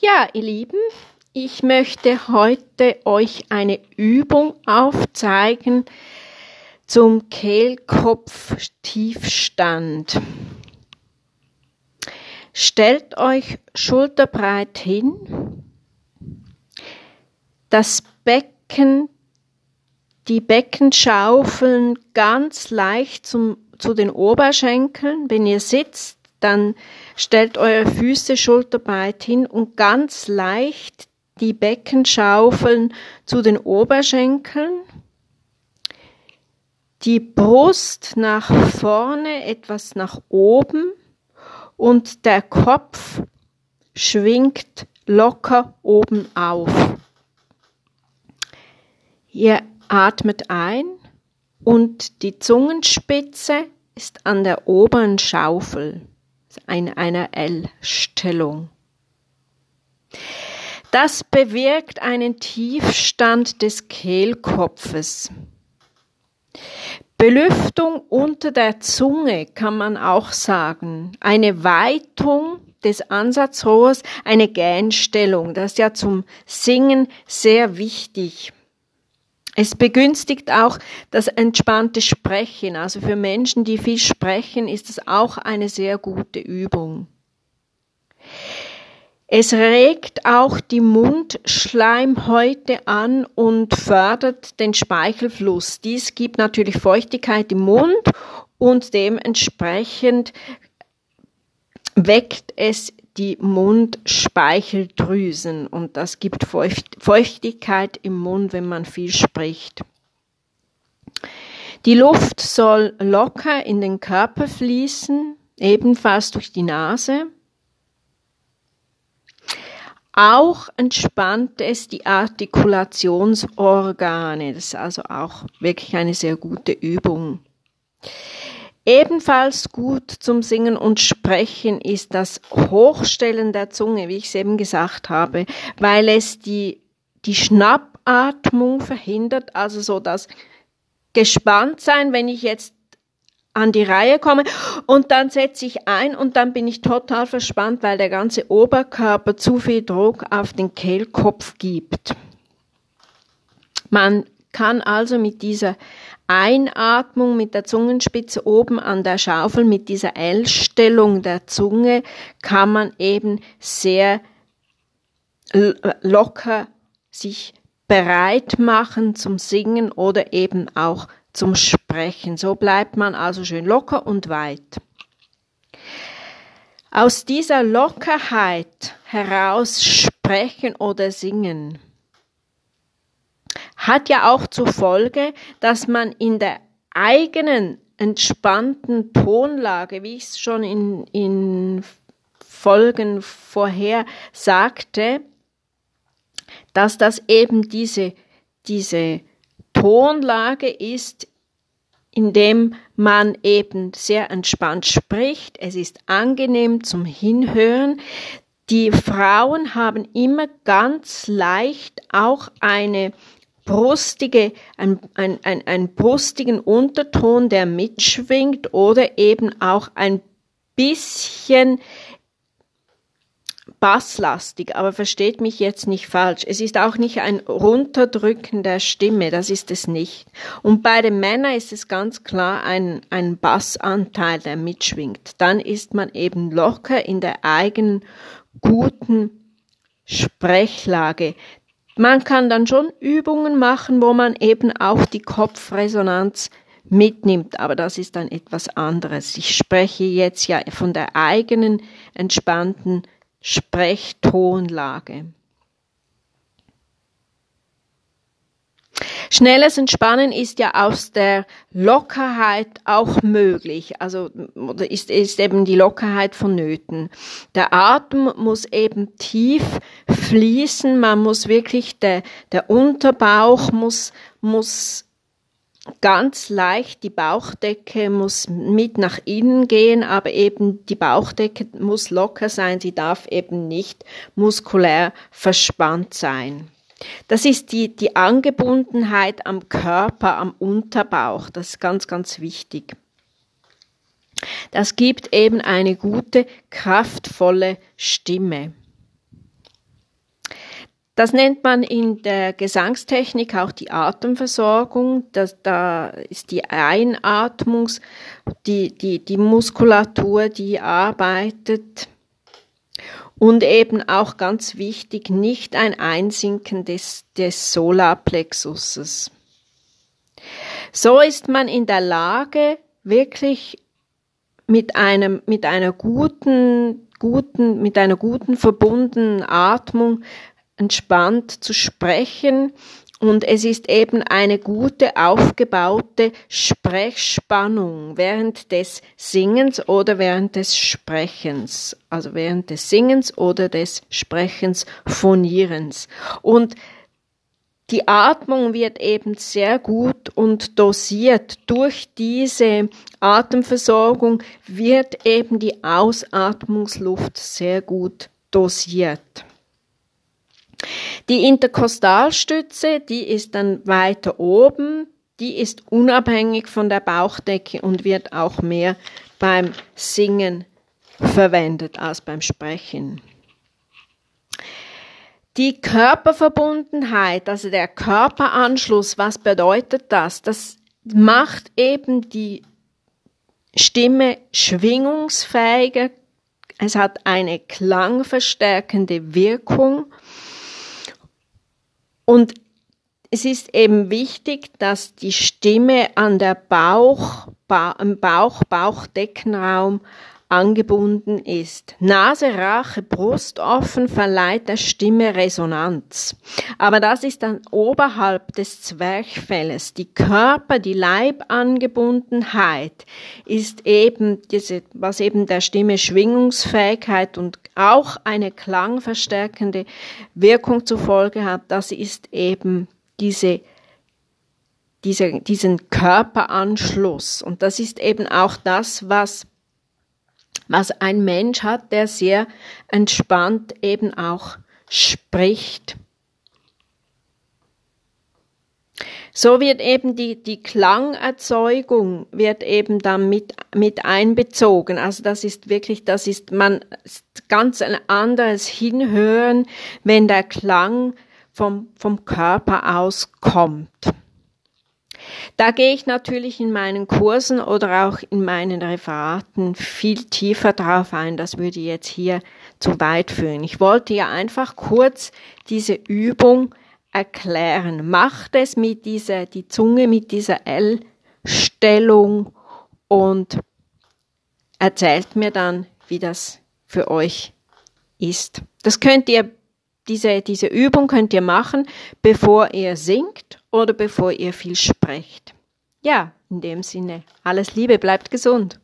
Ja, ihr Lieben, ich möchte heute euch eine Übung aufzeigen zum Kehlkopf-Tiefstand. Stellt euch schulterbreit hin, das Becken, die Beckenschaufeln ganz leicht zum, zu den Oberschenkeln. Wenn ihr sitzt, dann stellt eure Füße schulterbreit hin und ganz leicht die Beckenschaufeln zu den Oberschenkeln. Die Brust nach vorne, etwas nach oben und der Kopf schwingt locker oben auf. Ihr atmet ein und die Zungenspitze ist an der oberen Schaufel in einer L-Stellung. Das bewirkt einen Tiefstand des Kehlkopfes. Belüftung unter der Zunge kann man auch sagen. Eine Weitung des Ansatzrohrs, eine Gähnstellung. Das ist ja zum Singen sehr wichtig. Es begünstigt auch das entspannte Sprechen. Also für Menschen, die viel sprechen, ist es auch eine sehr gute Übung. Es regt auch die Mundschleimhäute an und fördert den Speichelfluss. Dies gibt natürlich Feuchtigkeit im Mund und dementsprechend weckt es die Mundspeicheldrüsen und das gibt Feuchtigkeit im Mund, wenn man viel spricht. Die Luft soll locker in den Körper fließen, ebenfalls durch die Nase. Auch entspannt es die Artikulationsorgane. Das ist also auch wirklich eine sehr gute Übung. Ebenfalls gut zum Singen und Sprechen ist das Hochstellen der Zunge, wie ich es eben gesagt habe, weil es die, die Schnappatmung verhindert, also so das gespannt sein, wenn ich jetzt an die Reihe komme und dann setze ich ein und dann bin ich total verspannt, weil der ganze Oberkörper zu viel Druck auf den Kehlkopf gibt. Man kann also mit dieser Einatmung mit der Zungenspitze oben an der Schaufel, mit dieser L-Stellung der Zunge, kann man eben sehr locker sich bereit machen zum Singen oder eben auch zum Sprechen. So bleibt man also schön locker und weit. Aus dieser Lockerheit heraus sprechen oder singen hat ja auch zur Folge, dass man in der eigenen entspannten Tonlage, wie ich es schon in, in Folgen vorher sagte, dass das eben diese, diese Tonlage ist, in dem man eben sehr entspannt spricht. Es ist angenehm zum Hinhören. Die Frauen haben immer ganz leicht auch eine brustige, ein, ein, ein, ein brustigen Unterton, der mitschwingt oder eben auch ein bisschen basslastig, aber versteht mich jetzt nicht falsch. Es ist auch nicht ein Runterdrücken der Stimme, das ist es nicht. Und bei den Männern ist es ganz klar ein, ein Bassanteil, der mitschwingt. Dann ist man eben locker in der eigenen guten Sprechlage. Man kann dann schon Übungen machen, wo man eben auch die Kopfresonanz mitnimmt, aber das ist dann etwas anderes. Ich spreche jetzt ja von der eigenen entspannten Sprechtonlage. Schnelles Entspannen ist ja aus der Lockerheit auch möglich, also ist, ist eben die Lockerheit vonnöten. Der Atem muss eben tief fließen, man muss wirklich, der, der Unterbauch muss, muss ganz leicht, die Bauchdecke muss mit nach innen gehen, aber eben die Bauchdecke muss locker sein, sie darf eben nicht muskulär verspannt sein. Das ist die, die Angebundenheit am Körper, am Unterbauch. Das ist ganz, ganz wichtig. Das gibt eben eine gute, kraftvolle Stimme. Das nennt man in der Gesangstechnik auch die Atemversorgung. Das, da ist die Einatmungs, die, die, die Muskulatur, die arbeitet. Und eben auch ganz wichtig, nicht ein Einsinken des, des Solarplexuses. So ist man in der Lage, wirklich mit einem, mit einer guten, guten, mit einer guten verbundenen Atmung entspannt zu sprechen und es ist eben eine gute aufgebaute Sprechspannung während des Singens oder während des Sprechens, also während des Singens oder des Sprechens, Phonierens. Und die Atmung wird eben sehr gut und dosiert. Durch diese Atemversorgung wird eben die Ausatmungsluft sehr gut dosiert. Die Interkostalstütze, die ist dann weiter oben, die ist unabhängig von der Bauchdecke und wird auch mehr beim Singen verwendet als beim Sprechen. Die Körperverbundenheit, also der Körperanschluss, was bedeutet das? Das macht eben die Stimme schwingungsfähiger. Es hat eine klangverstärkende Wirkung und es ist eben wichtig, dass die Stimme an der Bauch, ba, im Bauch, Bauchdeckenraum angebunden ist. Nase, Rache, Brust offen verleiht der Stimme Resonanz. Aber das ist dann oberhalb des Zwerchfelles. Die Körper, die Leibangebundenheit ist eben diese, was eben der Stimme Schwingungsfähigkeit und auch eine klangverstärkende Wirkung zur Folge hat. Das ist eben diese diese, diesen Körperanschluss. Und das ist eben auch das, was was ein Mensch hat, der sehr entspannt eben auch spricht. So wird eben die, die Klangerzeugung wird eben dann mit, mit einbezogen. Also das ist wirklich, das ist man ist ganz ein anderes Hinhören, wenn der Klang vom, vom Körper aus kommt. Da gehe ich natürlich in meinen Kursen oder auch in meinen Referaten viel tiefer drauf ein. Das würde jetzt hier zu weit führen. Ich wollte ja einfach kurz diese Übung erklären. Macht es mit dieser, die Zunge mit dieser L-Stellung und erzählt mir dann, wie das für euch ist. Das könnt ihr, diese, diese Übung könnt ihr machen, bevor ihr singt oder bevor ihr viel sprecht. Ja, in dem Sinne, alles Liebe, bleibt gesund.